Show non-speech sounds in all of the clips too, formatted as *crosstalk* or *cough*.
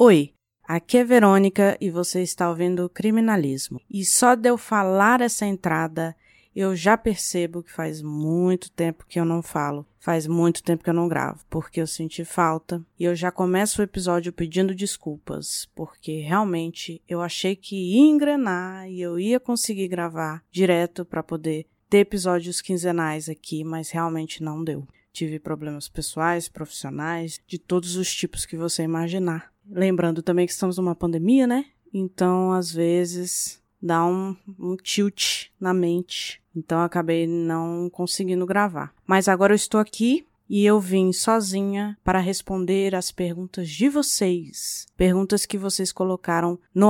Oi, aqui é Verônica e você está ouvindo Criminalismo. E só de eu falar essa entrada, eu já percebo que faz muito tempo que eu não falo. Faz muito tempo que eu não gravo, porque eu senti falta. E eu já começo o episódio pedindo desculpas, porque realmente eu achei que ia engrenar e eu ia conseguir gravar direto para poder ter episódios quinzenais aqui, mas realmente não deu. Tive problemas pessoais, profissionais, de todos os tipos que você imaginar. Lembrando também que estamos numa pandemia, né? Então, às vezes, dá um, um tilt na mente. Então, acabei não conseguindo gravar. Mas agora eu estou aqui e eu vim sozinha para responder as perguntas de vocês. Perguntas que vocês colocaram no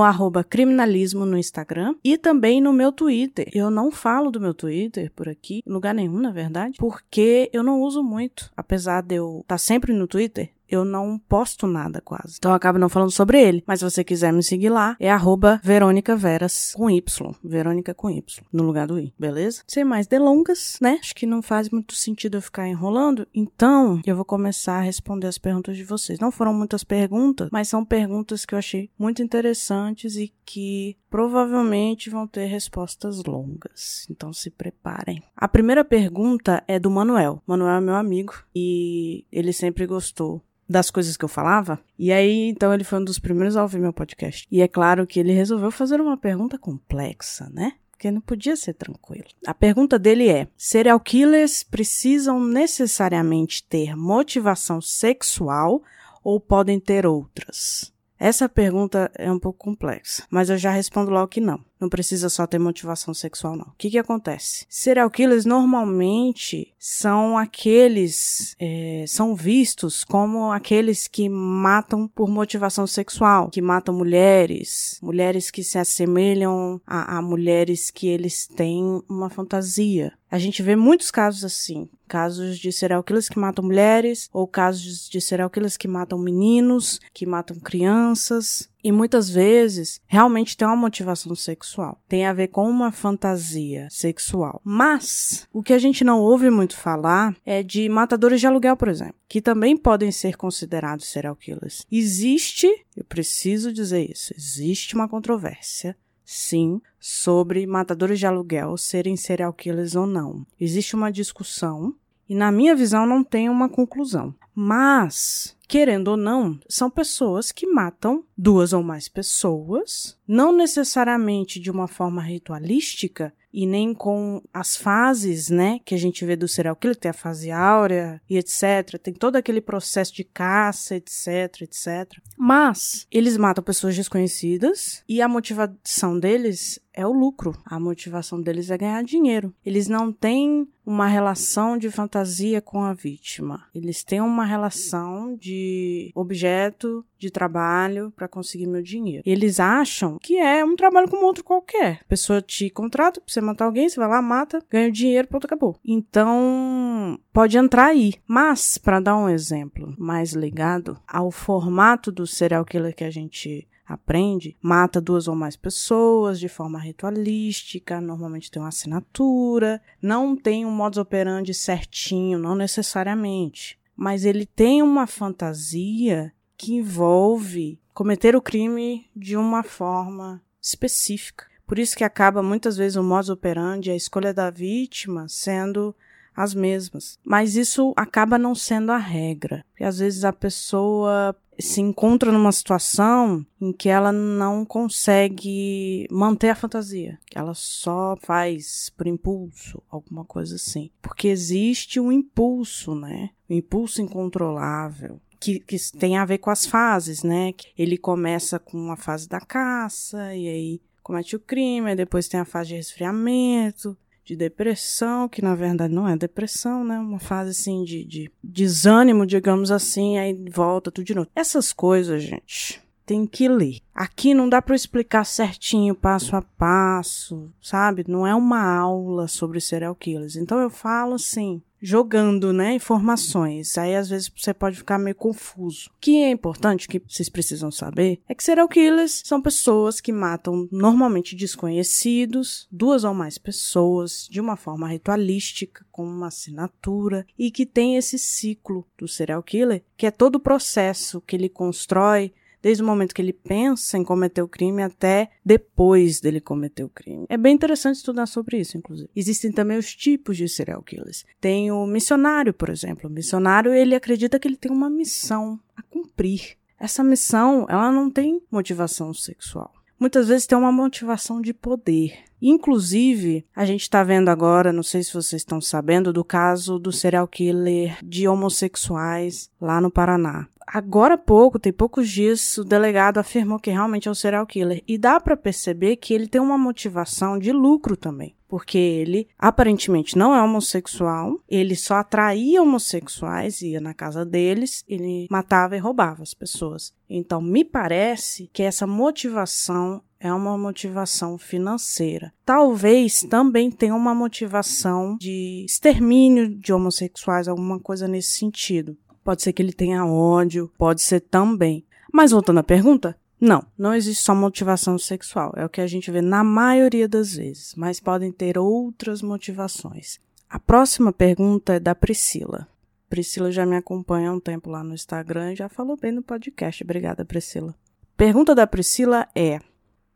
criminalismo no Instagram e também no meu Twitter. Eu não falo do meu Twitter por aqui, lugar nenhum, na verdade, porque eu não uso muito. Apesar de eu estar sempre no Twitter, eu não posto nada quase. Então eu acabo não falando sobre ele. Mas se você quiser me seguir lá, é arroba Verônica Veras com Y. Verônica com Y, no lugar do I, beleza? Sem mais delongas, né? Acho que não faz muito sentido eu ficar enrolando. Então, eu vou começar a responder as perguntas de vocês. Não foram muitas perguntas, mas são perguntas que eu achei muito interessantes e que provavelmente vão ter respostas longas. Então se preparem. A primeira pergunta é do Manuel. Manuel é meu amigo e ele sempre gostou das coisas que eu falava. E aí, então, ele foi um dos primeiros a ouvir meu podcast. E é claro que ele resolveu fazer uma pergunta complexa, né? Porque não podia ser tranquilo. A pergunta dele é: serial killers precisam necessariamente ter motivação sexual ou podem ter outras? Essa pergunta é um pouco complexa, mas eu já respondo logo que não. Não precisa só ter motivação sexual, não. O que que acontece? Serial killers normalmente são aqueles, é, são vistos como aqueles que matam por motivação sexual, que matam mulheres, mulheres que se assemelham a, a mulheres que eles têm uma fantasia. A gente vê muitos casos assim, casos de serial killers que matam mulheres, ou casos de serial killers que matam meninos, que matam crianças. E muitas vezes realmente tem uma motivação sexual, tem a ver com uma fantasia sexual. Mas o que a gente não ouve muito falar é de matadores de aluguel, por exemplo, que também podem ser considerados serial killers. Existe, eu preciso dizer isso, existe uma controvérsia sim, sobre matadores de aluguel serem serial killers ou não. Existe uma discussão e, na minha visão, não tem uma conclusão. Mas, querendo ou não, são pessoas que matam duas ou mais pessoas, não necessariamente de uma forma ritualística, e nem com as fases, né, que a gente vê do serial killer, tem a fase áurea e etc, tem todo aquele processo de caça, etc, etc. Mas eles matam pessoas desconhecidas e a motivação deles é o lucro. A motivação deles é ganhar dinheiro. Eles não têm uma relação de fantasia com a vítima. Eles têm uma relação de objeto de trabalho para conseguir meu dinheiro. Eles acham que é um trabalho como outro qualquer. A pessoa te contrata pra você matar alguém, você vai lá, mata, ganha o dinheiro, pronto, acabou. Então, pode entrar aí. Mas, para dar um exemplo mais ligado ao formato do serial killer que a gente aprende, mata duas ou mais pessoas de forma ritualística, normalmente tem uma assinatura, não tem um modus operandi certinho, não necessariamente, mas ele tem uma fantasia que envolve cometer o crime de uma forma específica. Por isso que acaba muitas vezes o modus operandi, a escolha da vítima sendo as mesmas. Mas isso acaba não sendo a regra. Porque às vezes a pessoa se encontra numa situação em que ela não consegue manter a fantasia, que ela só faz por impulso, alguma coisa assim. Porque existe um impulso, né? Um impulso incontrolável que, que tem a ver com as fases, né? Ele começa com a fase da caça, e aí comete o crime, depois tem a fase de resfriamento, de depressão, que na verdade não é depressão, né? Uma fase assim de, de desânimo, digamos assim, aí volta tudo de novo. Essas coisas, gente, tem que ler. Aqui não dá para explicar certinho, passo a passo, sabe? Não é uma aula sobre serial killers. Então eu falo assim, jogando, né, informações. Aí às vezes você pode ficar meio confuso. O que é importante que vocês precisam saber é que serial killers são pessoas que matam normalmente desconhecidos, duas ou mais pessoas de uma forma ritualística, com uma assinatura e que tem esse ciclo do serial killer, que é todo o processo que ele constrói desde o momento que ele pensa em cometer o crime até depois dele cometer o crime. É bem interessante estudar sobre isso, inclusive. Existem também os tipos de serial killers. Tem o missionário, por exemplo. O missionário, ele acredita que ele tem uma missão a cumprir. Essa missão, ela não tem motivação sexual muitas vezes tem uma motivação de poder. Inclusive, a gente está vendo agora, não sei se vocês estão sabendo, do caso do serial killer de homossexuais lá no Paraná. Agora há pouco, tem poucos dias, o delegado afirmou que realmente é um serial killer. E dá para perceber que ele tem uma motivação de lucro também porque ele aparentemente não é homossexual, ele só atraía homossexuais, ia na casa deles, ele matava e roubava as pessoas. Então, me parece que essa motivação é uma motivação financeira. Talvez também tenha uma motivação de extermínio de homossexuais, alguma coisa nesse sentido. Pode ser que ele tenha ódio, pode ser também. Mas voltando à pergunta, não, não existe só motivação sexual. É o que a gente vê na maioria das vezes, mas podem ter outras motivações. A próxima pergunta é da Priscila. Priscila já me acompanha há um tempo lá no Instagram e já falou bem no podcast. Obrigada, Priscila. Pergunta da Priscila é: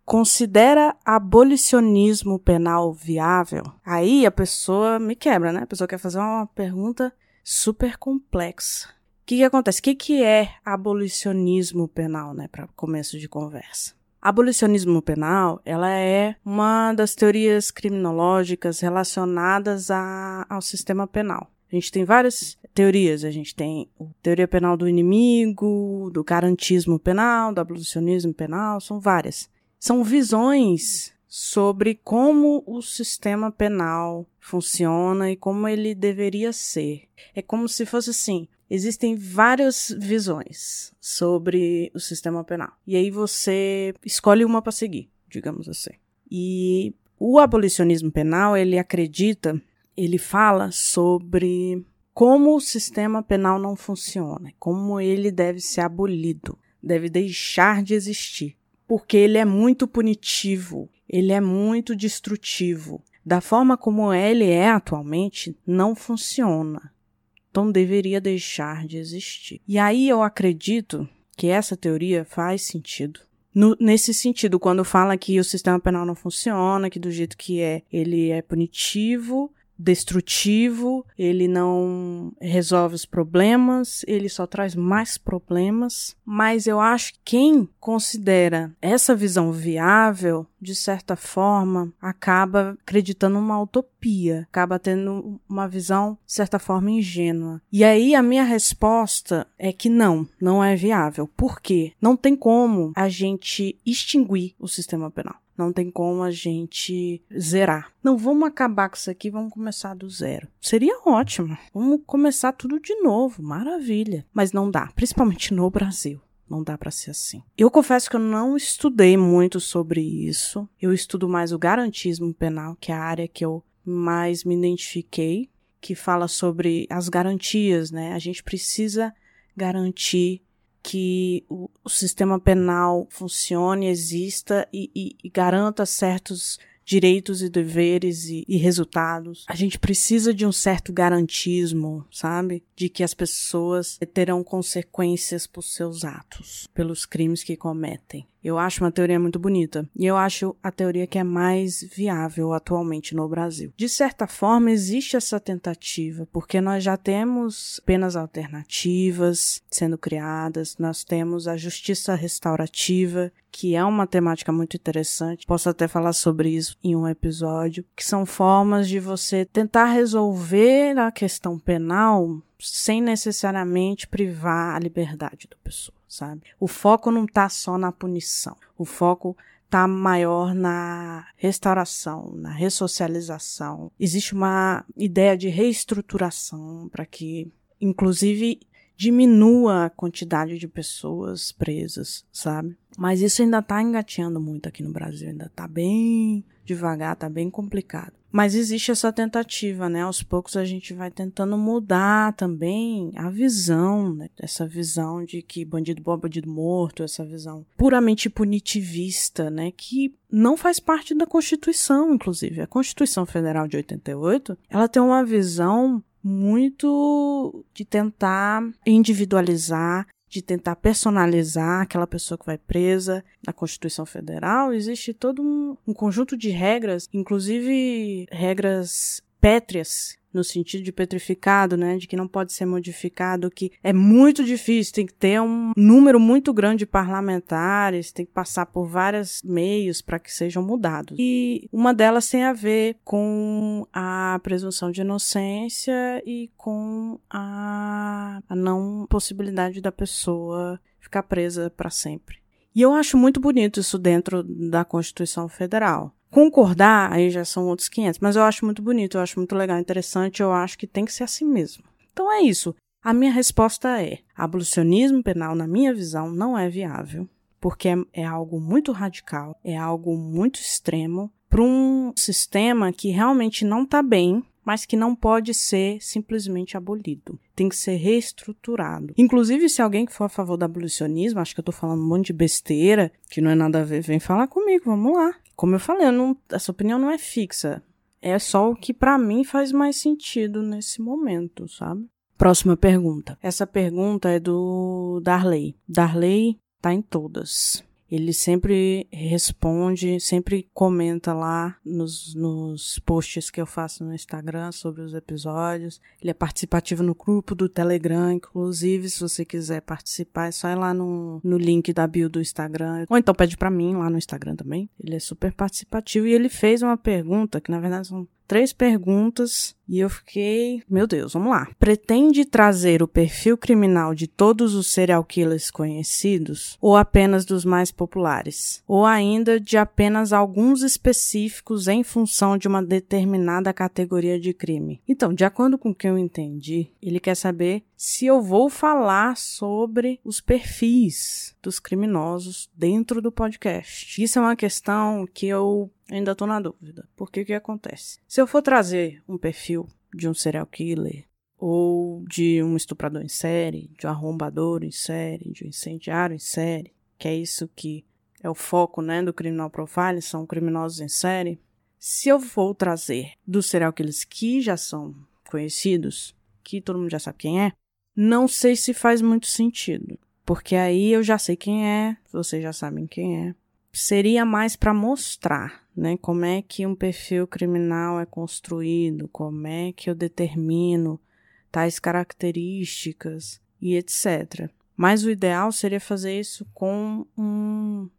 Considera abolicionismo penal viável? Aí a pessoa me quebra, né? A pessoa quer fazer uma pergunta super complexa. O que, que acontece? O que, que é abolicionismo penal, né, para começo de conversa? Abolicionismo penal, ela é uma das teorias criminológicas relacionadas a, ao sistema penal. A gente tem várias teorias. A gente tem a teoria penal do inimigo, do garantismo penal, do abolicionismo penal, são várias. São visões sobre como o sistema penal funciona e como ele deveria ser. É como se fosse assim: Existem várias visões sobre o sistema penal. E aí você escolhe uma para seguir, digamos assim. E o abolicionismo penal, ele acredita, ele fala sobre como o sistema penal não funciona, como ele deve ser abolido, deve deixar de existir, porque ele é muito punitivo, ele é muito destrutivo. Da forma como ele é atualmente, não funciona então deveria deixar de existir. E aí eu acredito que essa teoria faz sentido. No, nesse sentido, quando fala que o sistema penal não funciona, que do jeito que é, ele é punitivo, destrutivo, ele não resolve os problemas, ele só traz mais problemas. Mas eu acho que quem considera essa visão viável, de certa forma, acaba acreditando numa utopia, acaba tendo uma visão, de certa forma, ingênua. E aí a minha resposta é que não, não é viável. Por quê? Não tem como a gente extinguir o sistema penal. Não tem como a gente zerar. Não, vamos acabar com isso aqui, vamos começar do zero. Seria ótimo. Vamos começar tudo de novo, maravilha. Mas não dá, principalmente no Brasil. Não dá para ser assim. Eu confesso que eu não estudei muito sobre isso. Eu estudo mais o garantismo penal, que é a área que eu mais me identifiquei, que fala sobre as garantias, né? A gente precisa garantir que o, o sistema penal funcione, exista e, e, e garanta certos direitos e deveres e, e, resultados. A gente precisa de um certo garantismo, sabe? De que as pessoas terão consequências por seus atos, pelos crimes que cometem. Eu acho uma teoria muito bonita. E eu acho a teoria que é mais viável atualmente no Brasil. De certa forma, existe essa tentativa, porque nós já temos penas alternativas sendo criadas, nós temos a justiça restaurativa, que é uma temática muito interessante. Posso até falar sobre isso em um episódio, que são formas de você tentar resolver a questão penal sem necessariamente privar a liberdade da pessoa, sabe? O foco não tá só na punição. O foco tá maior na restauração, na ressocialização. Existe uma ideia de reestruturação para que, inclusive, diminua a quantidade de pessoas presas, sabe? Mas isso ainda tá engateando muito aqui no Brasil, ainda tá bem devagar, tá bem complicado. Mas existe essa tentativa, né? Aos poucos a gente vai tentando mudar também a visão, né? Essa visão de que bandido bom é bandido morto, essa visão puramente punitivista, né? Que não faz parte da Constituição, inclusive. A Constituição Federal de 88, ela tem uma visão muito de tentar individualizar, de tentar personalizar aquela pessoa que vai presa. Na Constituição Federal existe todo um, um conjunto de regras, inclusive regras pétreas no sentido de petrificado, né, de que não pode ser modificado, que é muito difícil, tem que ter um número muito grande de parlamentares, tem que passar por vários meios para que sejam mudados. E uma delas tem a ver com a presunção de inocência e com a, a não possibilidade da pessoa ficar presa para sempre. E eu acho muito bonito isso dentro da Constituição Federal. Concordar, aí já são outros 500, mas eu acho muito bonito, eu acho muito legal, interessante, eu acho que tem que ser assim mesmo. Então é isso. A minha resposta é: abolicionismo penal, na minha visão, não é viável, porque é, é algo muito radical, é algo muito extremo para um sistema que realmente não está bem, mas que não pode ser simplesmente abolido. Tem que ser reestruturado. Inclusive, se alguém que for a favor do abolicionismo, acho que eu tô falando um monte de besteira, que não é nada a ver, vem falar comigo, vamos lá. Como eu falei, eu não, essa opinião não é fixa. É só o que para mim faz mais sentido nesse momento, sabe? Próxima pergunta. Essa pergunta é do Darley. Darley tá em todas. Ele sempre responde, sempre comenta lá nos, nos posts que eu faço no Instagram sobre os episódios. Ele é participativo no grupo do Telegram, inclusive, se você quiser participar, é só ir lá no, no link da bio do Instagram. Ou então pede para mim lá no Instagram também. Ele é super participativo e ele fez uma pergunta, que na verdade são três perguntas e eu fiquei, meu Deus, vamos lá. Pretende trazer o perfil criminal de todos os serial killers conhecidos ou apenas dos mais populares? Ou ainda de apenas alguns específicos em função de uma determinada categoria de crime? Então, de acordo com o que eu entendi, ele quer saber se eu vou falar sobre os perfis dos criminosos dentro do podcast. Isso é uma questão que eu ainda estou na dúvida. Porque o que acontece? Se eu for trazer um perfil de um serial killer, ou de um estuprador em série, de um arrombador em série, de um incendiário em série, que é isso que é o foco né, do criminal profile, são criminosos em série. Se eu for trazer dos serial killers que já são conhecidos, que todo mundo já sabe quem é, não sei se faz muito sentido. Porque aí eu já sei quem é, vocês já sabem quem é. Seria mais para mostrar né? Como é que um perfil criminal é construído, como é que eu determino tais características e etc. Mas o ideal seria fazer isso com um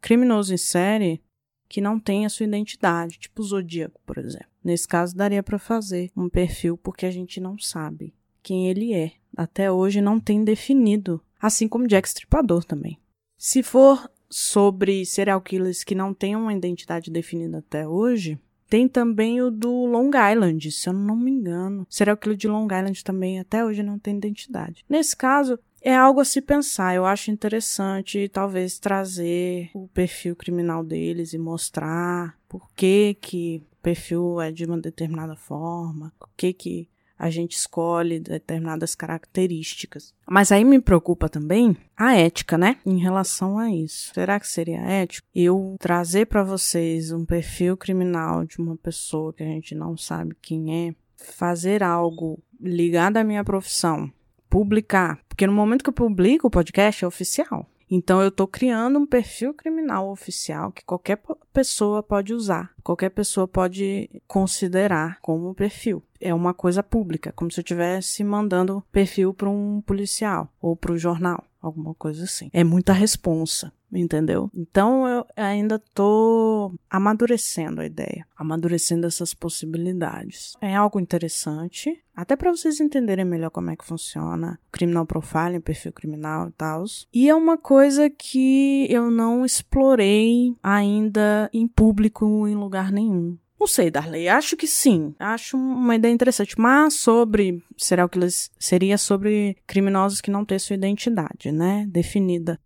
criminoso em série que não tem a sua identidade, tipo o Zodíaco, por exemplo. Nesse caso, daria para fazer um perfil porque a gente não sabe quem ele é. Até hoje não tem definido, assim como Jack Stripador também. Se for sobre serial killers que não têm uma identidade definida até hoje, tem também o do Long Island, se eu não me engano. Serial killer de Long Island também até hoje não tem identidade. Nesse caso, é algo a se pensar. Eu acho interessante talvez trazer o perfil criminal deles e mostrar por que que o perfil é de uma determinada forma, o que que a gente escolhe determinadas características. Mas aí me preocupa também a ética, né? Em relação a isso. Será que seria ético eu trazer para vocês um perfil criminal de uma pessoa que a gente não sabe quem é, fazer algo ligado à minha profissão, publicar? Porque no momento que eu publico o podcast é oficial. Então eu estou criando um perfil criminal oficial que qualquer pessoa pode usar, qualquer pessoa pode considerar como perfil. É uma coisa pública, como se eu estivesse mandando perfil para um policial ou para o jornal, alguma coisa assim. É muita responsa entendeu? Então eu ainda tô amadurecendo a ideia, amadurecendo essas possibilidades. É algo interessante, até para vocês entenderem melhor como é que funciona o criminal profiling, perfil criminal e tal. E é uma coisa que eu não explorei ainda em público em lugar nenhum. Não sei, Darley, acho que sim. Acho uma ideia interessante. Mas sobre. Será que eles. Seria sobre criminosos que não têm sua identidade, né? Definida.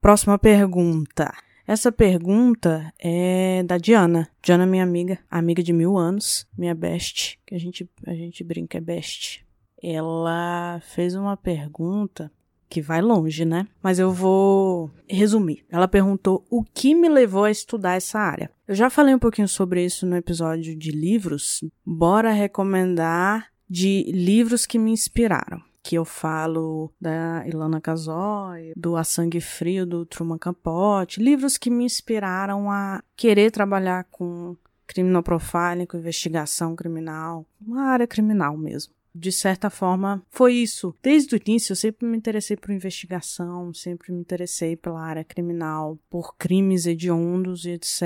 Próxima pergunta. Essa pergunta é da Diana. Diana, minha amiga, amiga de mil anos, minha best, que a gente, a gente brinca é best. Ela fez uma pergunta que vai longe, né? Mas eu vou resumir. Ela perguntou o que me levou a estudar essa área. Eu já falei um pouquinho sobre isso no episódio de livros. Bora recomendar de livros que me inspiraram que eu falo da Ilana Casoy, do A Sangue Frio, do Truman Capote, livros que me inspiraram a querer trabalhar com criminal profiling, com investigação criminal, uma área criminal mesmo de certa forma, foi isso. Desde o início, eu sempre me interessei por investigação, sempre me interessei pela área criminal, por crimes hediondos e etc.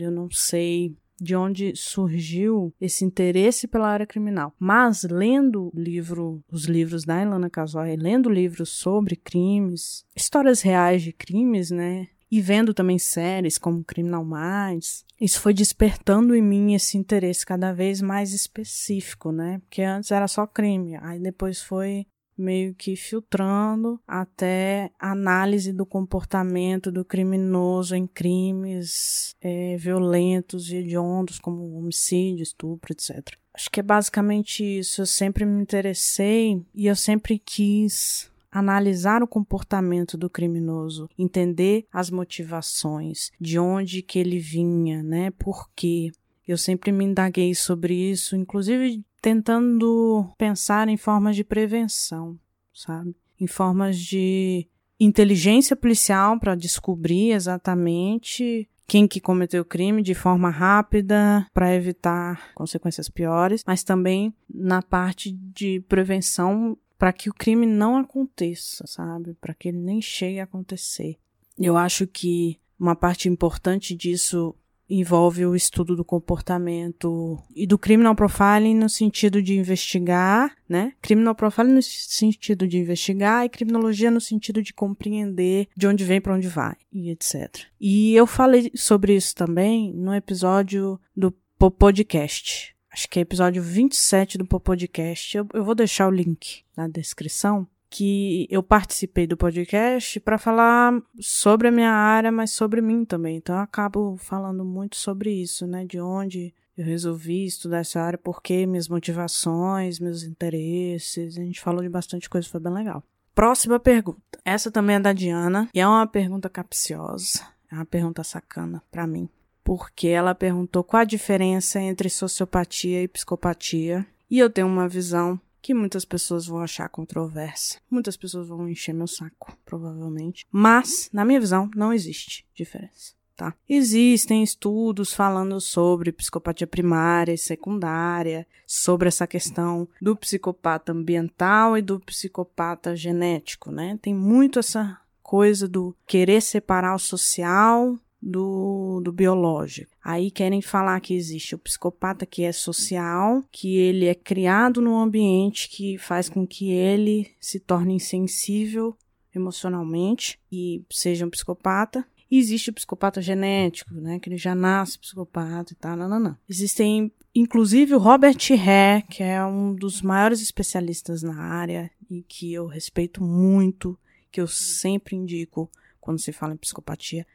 Eu não sei de onde surgiu esse interesse pela área criminal. Mas lendo livro, os livros da Ilana Casoy, lendo livros sobre crimes, histórias reais de crimes, né? E vendo também séries como Criminal Minds, isso foi despertando em mim esse interesse cada vez mais específico, né? Porque antes era só crime, aí depois foi meio que filtrando até análise do comportamento do criminoso em crimes é, violentos e hediondos, como homicídio, estupro, etc. Acho que é basicamente isso. Eu sempre me interessei e eu sempre quis analisar o comportamento do criminoso, entender as motivações, de onde que ele vinha, né? Por quê? Eu sempre me indaguei sobre isso, inclusive tentando pensar em formas de prevenção, sabe? Em formas de inteligência policial para descobrir exatamente quem que cometeu o crime de forma rápida para evitar consequências piores, mas também na parte de prevenção para que o crime não aconteça, sabe? Para que ele nem chegue a acontecer. Eu acho que uma parte importante disso envolve o estudo do comportamento e do criminal profiling no sentido de investigar, né? Criminal profiling no sentido de investigar e criminologia no sentido de compreender de onde vem para onde vai e etc. E eu falei sobre isso também no episódio do podcast. Acho que é episódio 27 do podcast. Eu, eu vou deixar o link na descrição que eu participei do podcast para falar sobre a minha área, mas sobre mim também. Então eu acabo falando muito sobre isso, né? De onde eu resolvi estudar essa área, porque minhas motivações, meus interesses. A gente falou de bastante coisa, foi bem legal. Próxima pergunta. Essa também é da Diana e é uma pergunta capciosa. É uma pergunta sacana para mim. Porque ela perguntou qual a diferença entre sociopatia e psicopatia. E eu tenho uma visão que muitas pessoas vão achar controversa. Muitas pessoas vão encher meu saco, provavelmente. Mas, na minha visão, não existe diferença. Tá? Existem estudos falando sobre psicopatia primária e secundária, sobre essa questão do psicopata ambiental e do psicopata genético, né? Tem muito essa coisa do querer separar o social do, do biológico. Aí querem falar que existe o psicopata que é social, que ele é criado num ambiente que faz com que ele se torne insensível emocionalmente e seja um psicopata. E existe o psicopata genético, né? Que ele já nasce psicopata e tal, não, não, não. Existem, inclusive, o Robert Hare, que é um dos maiores especialistas na área e que eu respeito muito, que eu sempre indico quando se fala em psicopatia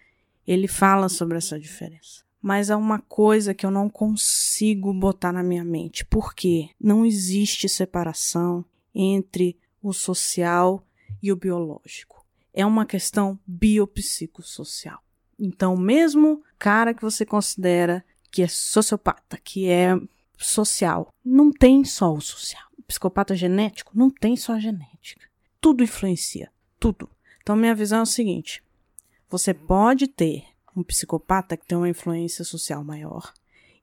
ele fala sobre essa diferença. Mas é uma coisa que eu não consigo botar na minha mente. porque Não existe separação entre o social e o biológico. É uma questão biopsicossocial. Então, mesmo cara que você considera que é sociopata, que é social, não tem só o social. O psicopata genético não tem só a genética. Tudo influencia, tudo. Então, minha visão é o seguinte: você pode ter um psicopata que tem uma influência social maior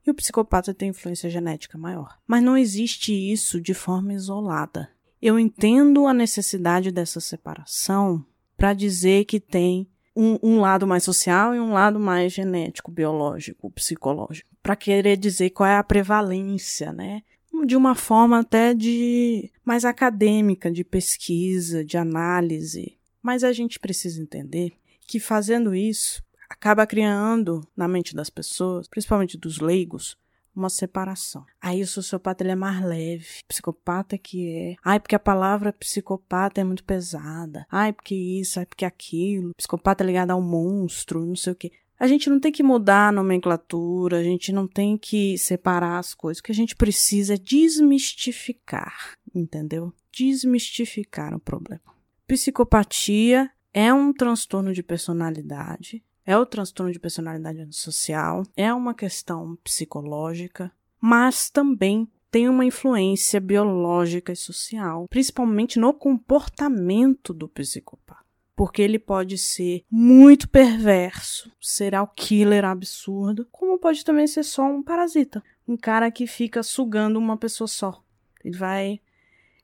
e o psicopata tem influência genética maior. Mas não existe isso de forma isolada. Eu entendo a necessidade dessa separação para dizer que tem um, um, lado mais social e um lado mais genético, biológico, psicológico, para querer dizer qual é a prevalência, né? De uma forma até de mais acadêmica, de pesquisa, de análise. Mas a gente precisa entender que fazendo isso acaba criando na mente das pessoas, principalmente dos leigos, uma separação. Aí o sociopata ele é mais leve, psicopata que é. Ai, porque a palavra psicopata é muito pesada. Ai, porque isso, ai, porque aquilo. Psicopata é ligado ao monstro, não sei o quê. A gente não tem que mudar a nomenclatura, a gente não tem que separar as coisas. O que a gente precisa é desmistificar, entendeu? Desmistificar o problema. Psicopatia é um transtorno de personalidade, é o transtorno de personalidade social, é uma questão psicológica, mas também tem uma influência biológica e social, principalmente no comportamento do psicopata. Porque ele pode ser muito perverso, serial killer absurdo, como pode também ser só um parasita. Um cara que fica sugando uma pessoa só. Ele vai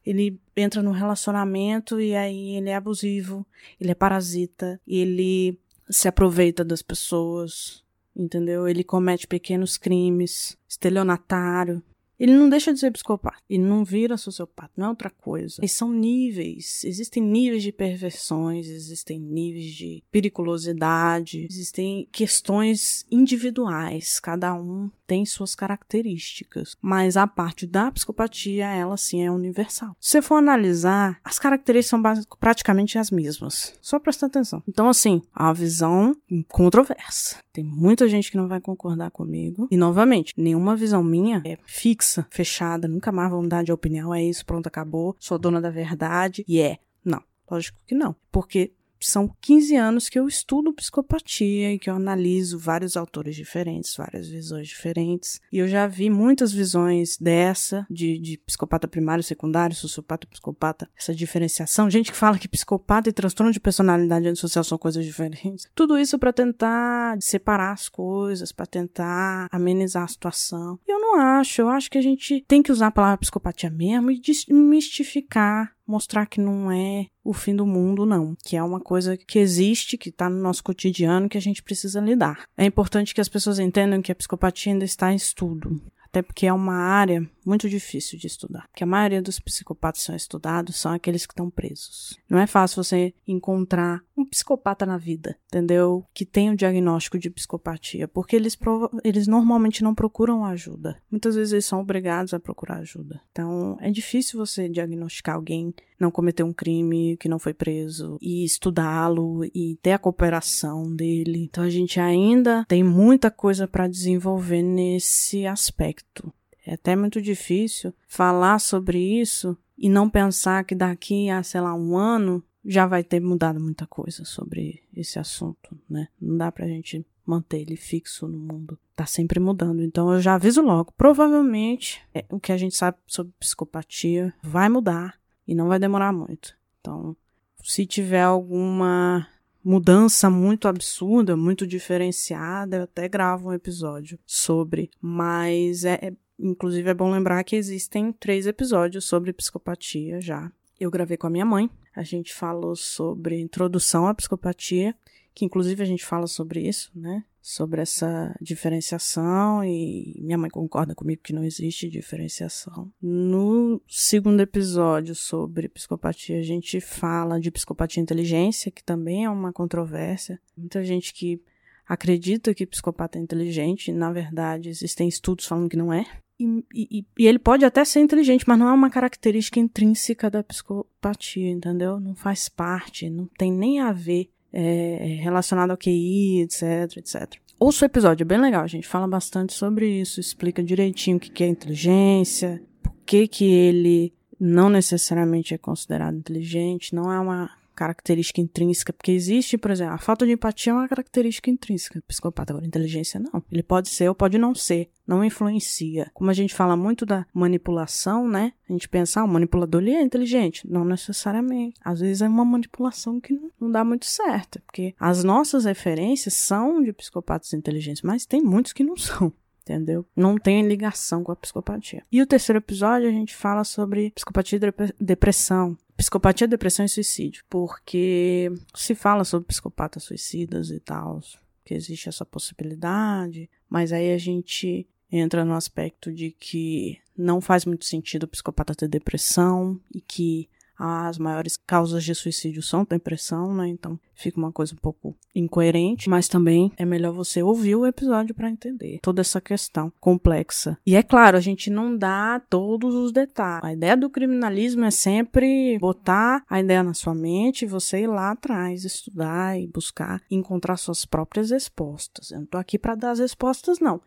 ele entra no relacionamento e aí ele é abusivo, ele é parasita, ele se aproveita das pessoas, entendeu? Ele comete pequenos crimes, estelionatário, ele não deixa de ser psicopata. Ele não vira sociopata, não é outra coisa. E são níveis. Existem níveis de perversões, existem níveis de periculosidade, existem questões individuais. Cada um tem suas características. Mas a parte da psicopatia, ela sim é universal. Se você for analisar, as características são praticamente as mesmas. Só presta atenção. Então, assim, a visão controversa. Tem muita gente que não vai concordar comigo. E, novamente, nenhuma visão minha é fixa, fechada, nunca mais vou mudar de opinião, é isso, pronto, acabou, sou dona da verdade. E é. Não, lógico que não. Porque são 15 anos que eu estudo psicopatia e que eu analiso vários autores diferentes, várias visões diferentes. E eu já vi muitas visões dessa, de, de psicopata primário, secundário, sociopata, psicopata, essa diferenciação. Gente que fala que psicopata e transtorno de personalidade antissocial são coisas diferentes. Tudo isso para tentar separar as coisas, para tentar amenizar a situação. Eu não acho, eu acho que a gente tem que usar a palavra psicopatia mesmo e desmistificar mostrar que não é o fim do mundo, não. Que é uma coisa que existe, que está no nosso cotidiano, que a gente precisa lidar. É importante que as pessoas entendam que a psicopatia ainda está em estudo. Até porque é uma área muito difícil de estudar. Porque a maioria dos psicopatas são estudados são aqueles que estão presos. Não é fácil você encontrar um psicopata na vida, entendeu? Que tem o um diagnóstico de psicopatia, porque eles, eles normalmente não procuram ajuda. Muitas vezes eles são obrigados a procurar ajuda. Então, é difícil você diagnosticar alguém não cometeu um crime, que não foi preso, e estudá-lo e ter a cooperação dele. Então a gente ainda tem muita coisa para desenvolver nesse aspecto. É até muito difícil falar sobre isso e não pensar que daqui a, sei lá, um ano já vai ter mudado muita coisa sobre esse assunto, né? Não dá pra gente manter ele fixo no mundo. Tá sempre mudando. Então eu já aviso logo. Provavelmente é, o que a gente sabe sobre psicopatia vai mudar e não vai demorar muito. Então, se tiver alguma mudança muito absurda, muito diferenciada, eu até gravo um episódio sobre. Mas é, é Inclusive, é bom lembrar que existem três episódios sobre psicopatia já. Eu gravei com a minha mãe. A gente falou sobre introdução à psicopatia, que inclusive a gente fala sobre isso, né? Sobre essa diferenciação e minha mãe concorda comigo que não existe diferenciação. No segundo episódio sobre psicopatia, a gente fala de psicopatia inteligência, que também é uma controvérsia. Muita gente que acredita que psicopata é inteligente, na verdade, existem estudos falando que não é. E, e, e, ele pode até ser inteligente, mas não é uma característica intrínseca da psicopatia, entendeu? Não faz parte, não tem nem a ver é, relacionado ao QI, etc, etc. Ouça o episódio, é bem legal, gente fala bastante sobre isso, explica direitinho o que é inteligência, por que que ele não necessariamente é considerado inteligente, não é uma característica intrínseca, porque existe, por exemplo, a falta de empatia é uma característica intrínseca do psicopata, agora inteligência não. Ele pode ser ou pode não ser, não influencia. Como a gente fala muito da manipulação, né? A gente pensa, ah, o manipulador ele é inteligente. Não necessariamente. Às vezes é uma manipulação que não dá muito certo, porque as nossas referências são de psicopatas inteligentes, mas tem muitos que não são *laughs* entendeu? Não tem ligação com a psicopatia. E o terceiro episódio a gente fala sobre psicopatia e depressão psicopatia, depressão e suicídio, porque se fala sobre psicopatas suicidas e tal, que existe essa possibilidade, mas aí a gente entra no aspecto de que não faz muito sentido o psicopata ter depressão e que as maiores causas de suicídio são depressão, né? Então fica uma coisa um pouco incoerente, mas também é melhor você ouvir o episódio para entender toda essa questão complexa. E é claro, a gente não dá todos os detalhes. A ideia do criminalismo é sempre botar a ideia na sua mente e você ir lá atrás, estudar e buscar encontrar suas próprias respostas. Eu não tô aqui para dar as respostas não.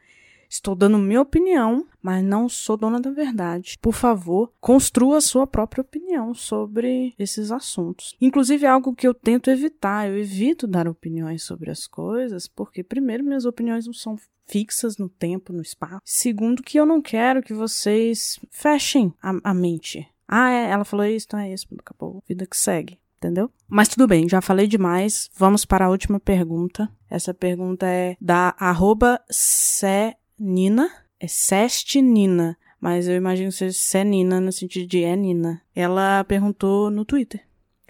Estou dando minha opinião, mas não sou dona da verdade. Por favor, construa a sua própria opinião sobre esses assuntos. Inclusive, é algo que eu tento evitar. Eu evito dar opiniões sobre as coisas, porque, primeiro, minhas opiniões não são fixas no tempo, no espaço. Segundo, que eu não quero que vocês fechem a, a mente. Ah, é, ela falou isso, então é isso, acabou. Vida que segue entendeu? Mas tudo bem, já falei demais. Vamos para a última pergunta. Essa pergunta é da arroba Senina. É Sestinina. Mas eu imagino que seja Senina no sentido de é Nina. Ela perguntou no Twitter.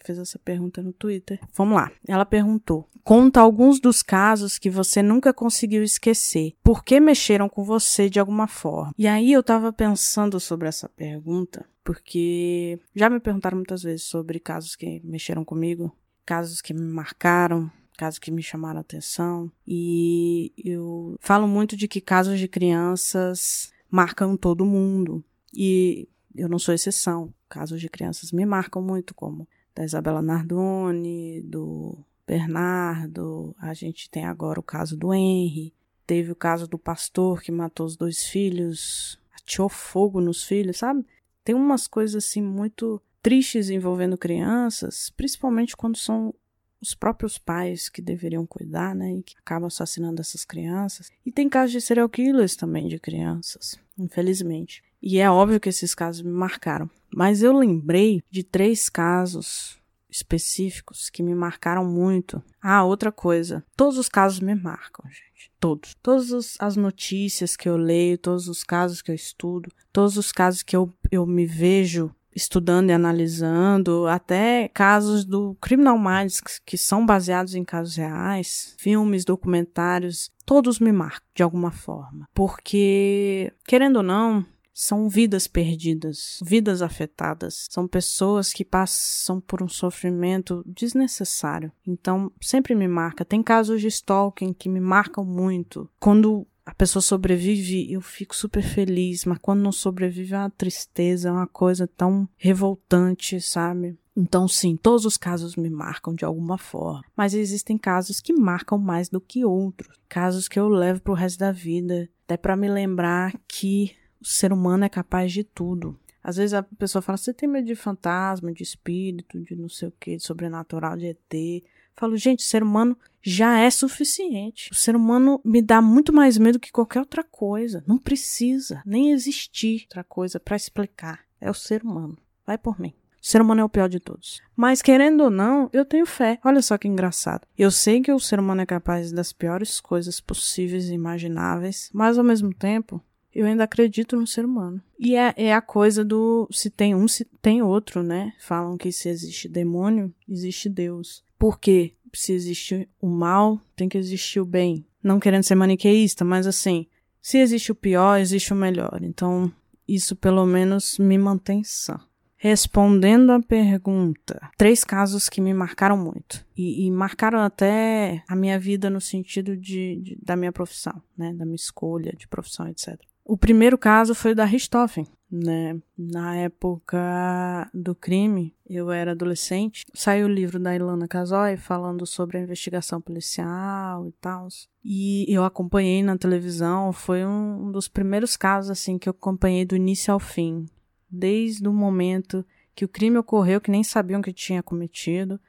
Fez essa pergunta no Twitter. Vamos lá. Ela perguntou: Conta alguns dos casos que você nunca conseguiu esquecer. Por que mexeram com você de alguma forma? E aí eu tava pensando sobre essa pergunta porque já me perguntaram muitas vezes sobre casos que mexeram comigo, casos que me marcaram, casos que me chamaram a atenção, e eu falo muito de que casos de crianças marcam todo mundo, e eu não sou exceção. Casos de crianças me marcam muito, como da Isabela Nardoni, do Bernardo, a gente tem agora o caso do Henry, teve o caso do pastor que matou os dois filhos, atirou fogo nos filhos, sabe? Tem umas coisas assim muito tristes envolvendo crianças, principalmente quando são os próprios pais que deveriam cuidar, né, e que acabam assassinando essas crianças. E tem casos de serial killers também de crianças, infelizmente. E é óbvio que esses casos me marcaram. Mas eu lembrei de três casos específicos que me marcaram muito. Ah, outra coisa. Todos os casos me marcam, gente. Todos. Todas as notícias que eu leio, todos os casos que eu estudo, todos os casos que eu, eu me vejo estudando e analisando, até casos do Criminal Minds que, que são baseados em casos reais, filmes, documentários, todos me marcam de alguma forma. Porque, querendo ou não, são vidas perdidas, vidas afetadas. São pessoas que passam por um sofrimento desnecessário. Então, sempre me marca. Tem casos de stalking que me marcam muito. Quando a pessoa sobrevive, eu fico super feliz, mas quando não sobrevive é uma tristeza, é uma coisa tão revoltante, sabe? Então, sim, todos os casos me marcam de alguma forma, mas existem casos que marcam mais do que outros, casos que eu levo pro resto da vida, até para me lembrar que o ser humano é capaz de tudo. Às vezes a pessoa fala, você tem medo de fantasma, de espírito, de não sei o que, de sobrenatural, de ET. Falo, gente, ser humano já é suficiente. O ser humano me dá muito mais medo que qualquer outra coisa. Não precisa nem existir outra coisa para explicar. É o ser humano. Vai por mim. O ser humano é o pior de todos. Mas querendo ou não, eu tenho fé. Olha só que engraçado. Eu sei que o ser humano é capaz das piores coisas possíveis e imagináveis, mas ao mesmo tempo, eu ainda acredito no ser humano. E é, é a coisa do se tem um, se tem outro, né? Falam que se existe demônio, existe Deus. Porque se existe o mal, tem que existir o bem. Não querendo ser maniqueísta, mas assim, se existe o pior, existe o melhor. Então, isso pelo menos me mantém sã. Respondendo a pergunta, três casos que me marcaram muito. E, e marcaram até a minha vida no sentido de, de, da minha profissão, né? Da minha escolha de profissão, etc. O primeiro caso foi o da Richthofen, né? Na época do crime, eu era adolescente, saiu o livro da Ilana Casoy falando sobre a investigação policial e tal. E eu acompanhei na televisão, foi um dos primeiros casos assim que eu acompanhei do início ao fim, desde o momento que o crime ocorreu, que nem sabiam que tinha cometido,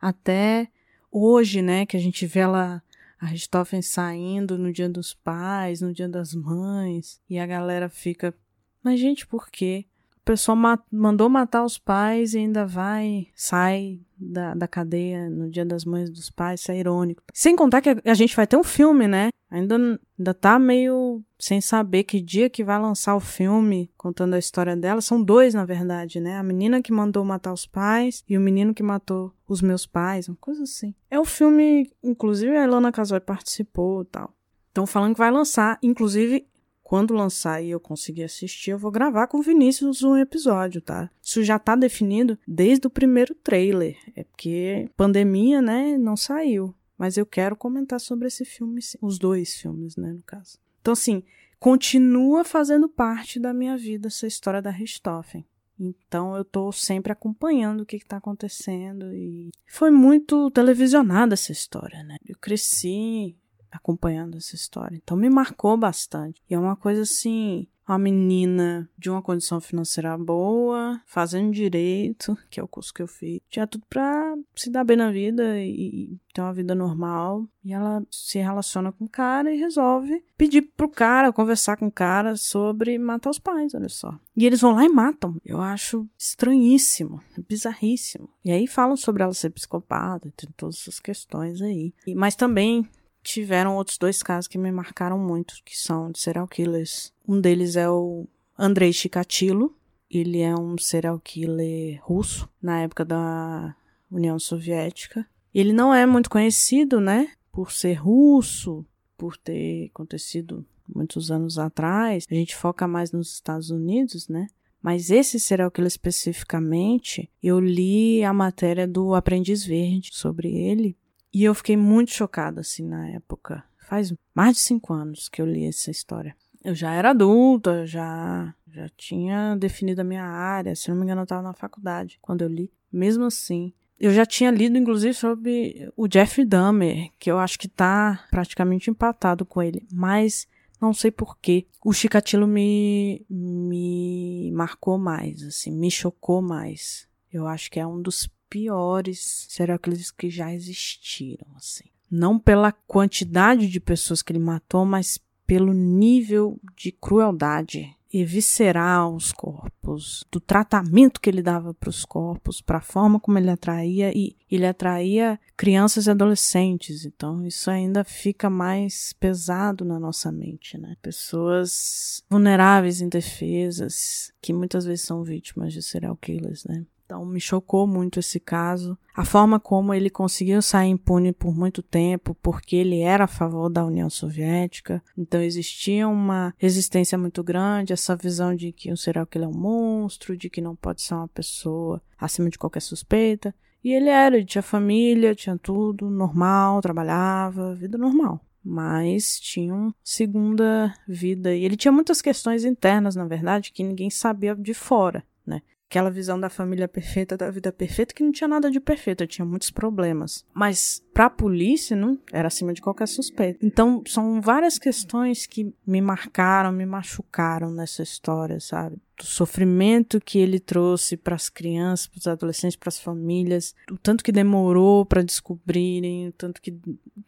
até hoje, né, que a gente vê ela a Richthofen saindo no dia dos pais, no dia das mães, e a galera fica, mas gente, por quê? A pessoa ma mandou matar os pais e ainda vai, sai da, da cadeia no dia das mães dos pais, isso é irônico. Sem contar que a gente vai ter um filme, né? Ainda, ainda tá meio sem saber que dia que vai lançar o filme contando a história dela. São dois, na verdade, né? A menina que mandou matar os pais e o menino que matou os meus pais, uma coisa assim. É o filme, inclusive a Ilana Casoy participou e tal. Estão falando que vai lançar, inclusive quando lançar e eu conseguir assistir, eu vou gravar com o Vinícius um episódio, tá? Isso já tá definido desde o primeiro trailer. É porque pandemia, né, não saiu. Mas eu quero comentar sobre esse filme, os dois filmes, né, no caso. Então, assim, continua fazendo parte da minha vida essa história da Richthofen. Então eu tô sempre acompanhando o que, que tá acontecendo e foi muito televisionada essa história, né? Eu cresci acompanhando essa história. Então me marcou bastante. E é uma coisa assim, uma menina de uma condição financeira boa, fazendo direito, que é o curso que eu fiz. Tinha tudo pra se dar bem na vida e ter uma vida normal. E ela se relaciona com o cara e resolve pedir pro cara, conversar com o cara sobre matar os pais, olha só. E eles vão lá e matam. Eu acho estranhíssimo, bizarríssimo. E aí falam sobre ela ser psicopata, tem todas essas questões aí. Mas também tiveram outros dois casos que me marcaram muito, que são de serial killers. Um deles é o Andrei Chikatilo. Ele é um serial killer russo na época da União Soviética. Ele não é muito conhecido, né? Por ser russo, por ter acontecido muitos anos atrás. A gente foca mais nos Estados Unidos, né? Mas esse serial killer especificamente, eu li a matéria do Aprendiz Verde sobre ele e eu fiquei muito chocada, assim, na época. Faz mais de cinco anos que eu li essa história. Eu já era adulta, já, já tinha definido a minha área. Se não me engano, eu estava na faculdade quando eu li. Mesmo assim, eu já tinha lido, inclusive, sobre o Jeffrey Dahmer, que eu acho que tá praticamente empatado com ele. Mas não sei porquê. O Chikatilo me, me marcou mais, assim, me chocou mais. Eu acho que é um dos piores serial killers que já existiram, assim. Não pela quantidade de pessoas que ele matou, mas pelo nível de crueldade e visceral os corpos, do tratamento que ele dava para os corpos, para a forma como ele atraía e ele atraía crianças e adolescentes. Então isso ainda fica mais pesado na nossa mente, né? Pessoas vulneráveis, indefesas, que muitas vezes são vítimas de serial killers, né? Então me chocou muito esse caso. A forma como ele conseguiu sair impune por muito tempo, porque ele era a favor da União Soviética. Então existia uma resistência muito grande, essa visão de que um serial killer é um monstro, de que não pode ser uma pessoa acima de qualquer suspeita. E ele era, ele tinha família, tinha tudo, normal, trabalhava, vida normal mas tinha uma segunda vida. E ele tinha muitas questões internas, na verdade, que ninguém sabia de fora, né? Aquela visão da família perfeita, da vida perfeita, que não tinha nada de perfeito, tinha muitos problemas. Mas para a polícia não era acima de qualquer suspeita. Então são várias questões que me marcaram, me machucaram nessa história, sabe? Do sofrimento que ele trouxe para as crianças, para os adolescentes, para as famílias, o tanto que demorou para descobrirem, o tanto que,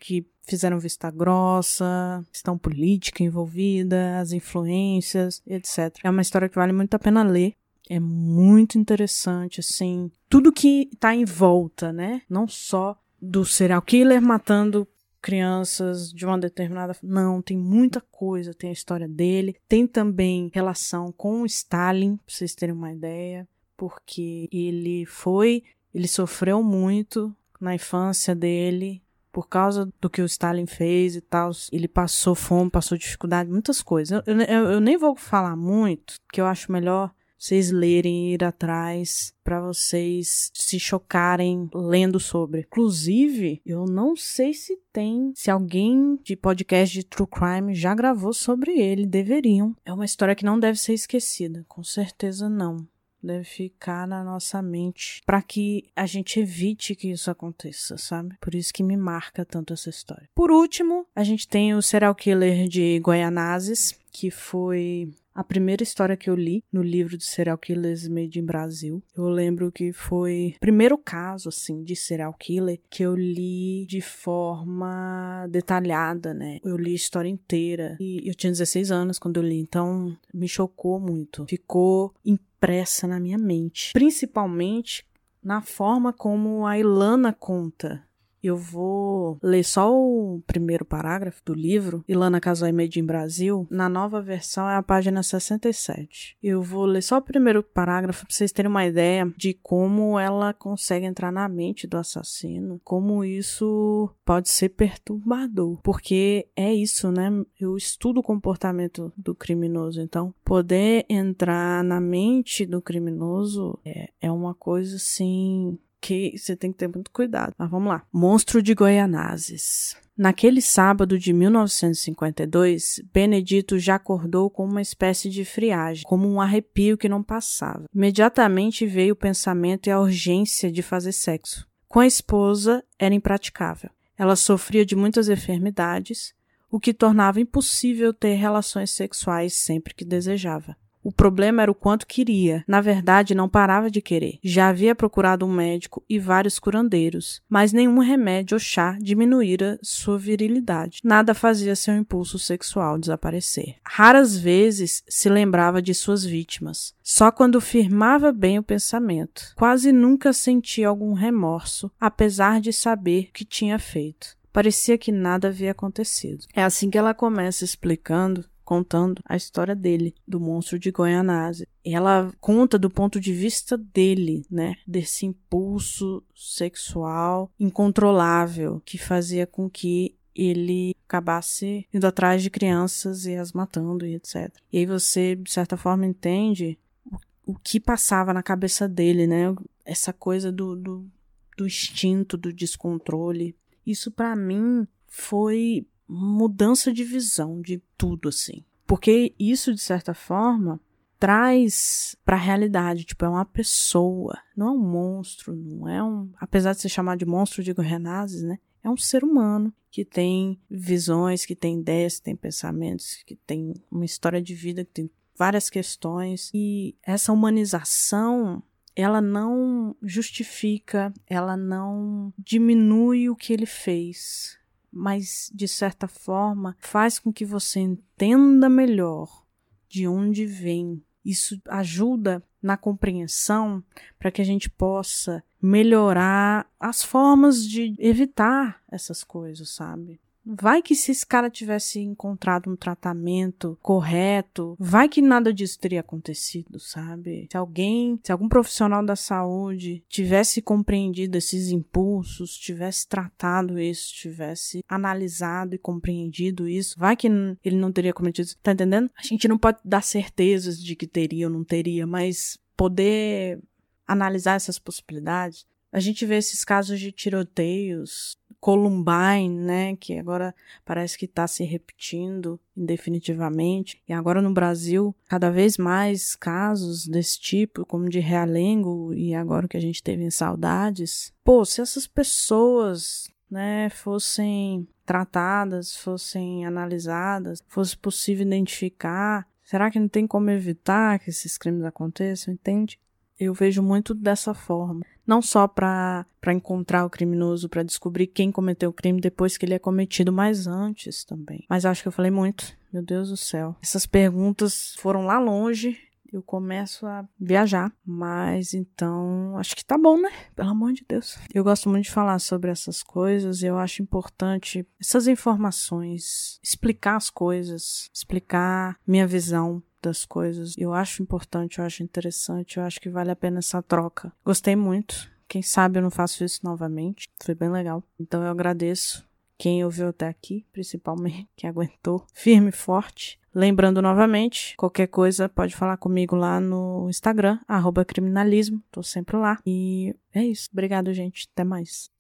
que fizeram vista grossa, questão política envolvida, as influências, etc. É uma história que vale muito a pena ler é muito interessante, assim, tudo que tá em volta, né? Não só do serial killer matando crianças de uma determinada. Não, tem muita coisa. Tem a história dele. Tem também relação com o Stalin, pra vocês terem uma ideia. Porque ele foi. Ele sofreu muito na infância dele. Por causa do que o Stalin fez e tal. Ele passou fome, passou dificuldade, muitas coisas. Eu, eu, eu nem vou falar muito, que eu acho melhor vocês lerem ir atrás para vocês se chocarem lendo sobre. Inclusive, eu não sei se tem, se alguém de podcast de true crime já gravou sobre ele, deveriam. É uma história que não deve ser esquecida, com certeza não deve ficar na nossa mente para que a gente evite que isso aconteça, sabe? Por isso que me marca tanto essa história. Por último, a gente tem o serial killer de Goianazes, que foi a primeira história que eu li no livro de serial killers made in Brasil. Eu lembro que foi o primeiro caso, assim, de serial killer que eu li de forma detalhada, né? Eu li a história inteira. E eu tinha 16 anos quando eu li, então me chocou muito. Ficou impressa na minha mente. Principalmente na forma como a Ilana conta eu vou ler só o primeiro parágrafo do livro, Ilana Casói Made in Brasil. Na nova versão é a página 67. Eu vou ler só o primeiro parágrafo para vocês terem uma ideia de como ela consegue entrar na mente do assassino, como isso pode ser perturbador, porque é isso, né? Eu estudo o comportamento do criminoso, então poder entrar na mente do criminoso é, é uma coisa assim que você tem que ter muito cuidado. Mas vamos lá. Monstro de Goianazes. Naquele sábado de 1952, Benedito já acordou com uma espécie de friagem, como um arrepio que não passava. Imediatamente veio o pensamento e a urgência de fazer sexo. Com a esposa era impraticável. Ela sofria de muitas enfermidades, o que tornava impossível ter relações sexuais sempre que desejava. O problema era o quanto queria. Na verdade, não parava de querer. Já havia procurado um médico e vários curandeiros, mas nenhum remédio ou chá diminuíra sua virilidade. Nada fazia seu impulso sexual desaparecer. Raras vezes se lembrava de suas vítimas. Só quando firmava bem o pensamento. Quase nunca sentia algum remorso, apesar de saber o que tinha feito. Parecia que nada havia acontecido. É assim que ela começa explicando contando a história dele, do monstro de Goianase. Ela conta do ponto de vista dele, né? Desse impulso sexual incontrolável que fazia com que ele acabasse indo atrás de crianças e as matando e etc. E aí você, de certa forma, entende o, o que passava na cabeça dele, né? Essa coisa do, do, do instinto, do descontrole. Isso para mim foi mudança de visão de tudo, assim. Porque isso, de certa forma, traz para a realidade, tipo, é uma pessoa, não é um monstro, não é um, apesar de ser chamado de monstro de Renazes, né? É um ser humano que tem visões, que tem ideias, que tem pensamentos, que tem uma história de vida, que tem várias questões e essa humanização ela não justifica, ela não diminui o que ele fez mas de certa forma faz com que você entenda melhor de onde vem. Isso ajuda na compreensão para que a gente possa melhorar as formas de evitar essas coisas, sabe? Vai que se esse cara tivesse encontrado um tratamento correto, vai que nada disso teria acontecido, sabe? Se alguém, se algum profissional da saúde tivesse compreendido esses impulsos, tivesse tratado isso, tivesse analisado e compreendido isso, vai que ele não teria cometido isso. Tá entendendo? A gente não pode dar certezas de que teria ou não teria, mas poder analisar essas possibilidades. A gente vê esses casos de tiroteios Columbine, né, que agora parece que está se repetindo indefinitivamente. E agora no Brasil, cada vez mais casos desse tipo, como de Realengo e agora o que a gente teve em Saudades. Pô, se essas pessoas, né, fossem tratadas, fossem analisadas, fosse possível identificar, será que não tem como evitar que esses crimes aconteçam, entende? Eu vejo muito dessa forma. Não só para encontrar o criminoso, para descobrir quem cometeu o crime depois que ele é cometido, mas antes também. Mas acho que eu falei muito. Meu Deus do céu. Essas perguntas foram lá longe. Eu começo a viajar. Mas então, acho que tá bom, né? Pelo amor de Deus. Eu gosto muito de falar sobre essas coisas. Eu acho importante essas informações, explicar as coisas, explicar minha visão das coisas. Eu acho importante, eu acho interessante, eu acho que vale a pena essa troca. Gostei muito. Quem sabe eu não faço isso novamente. Foi bem legal. Então eu agradeço quem ouviu até aqui, principalmente, que aguentou *laughs* firme e forte. Lembrando novamente, qualquer coisa pode falar comigo lá no Instagram, criminalismo. Tô sempre lá. E é isso. Obrigado, gente. Até mais.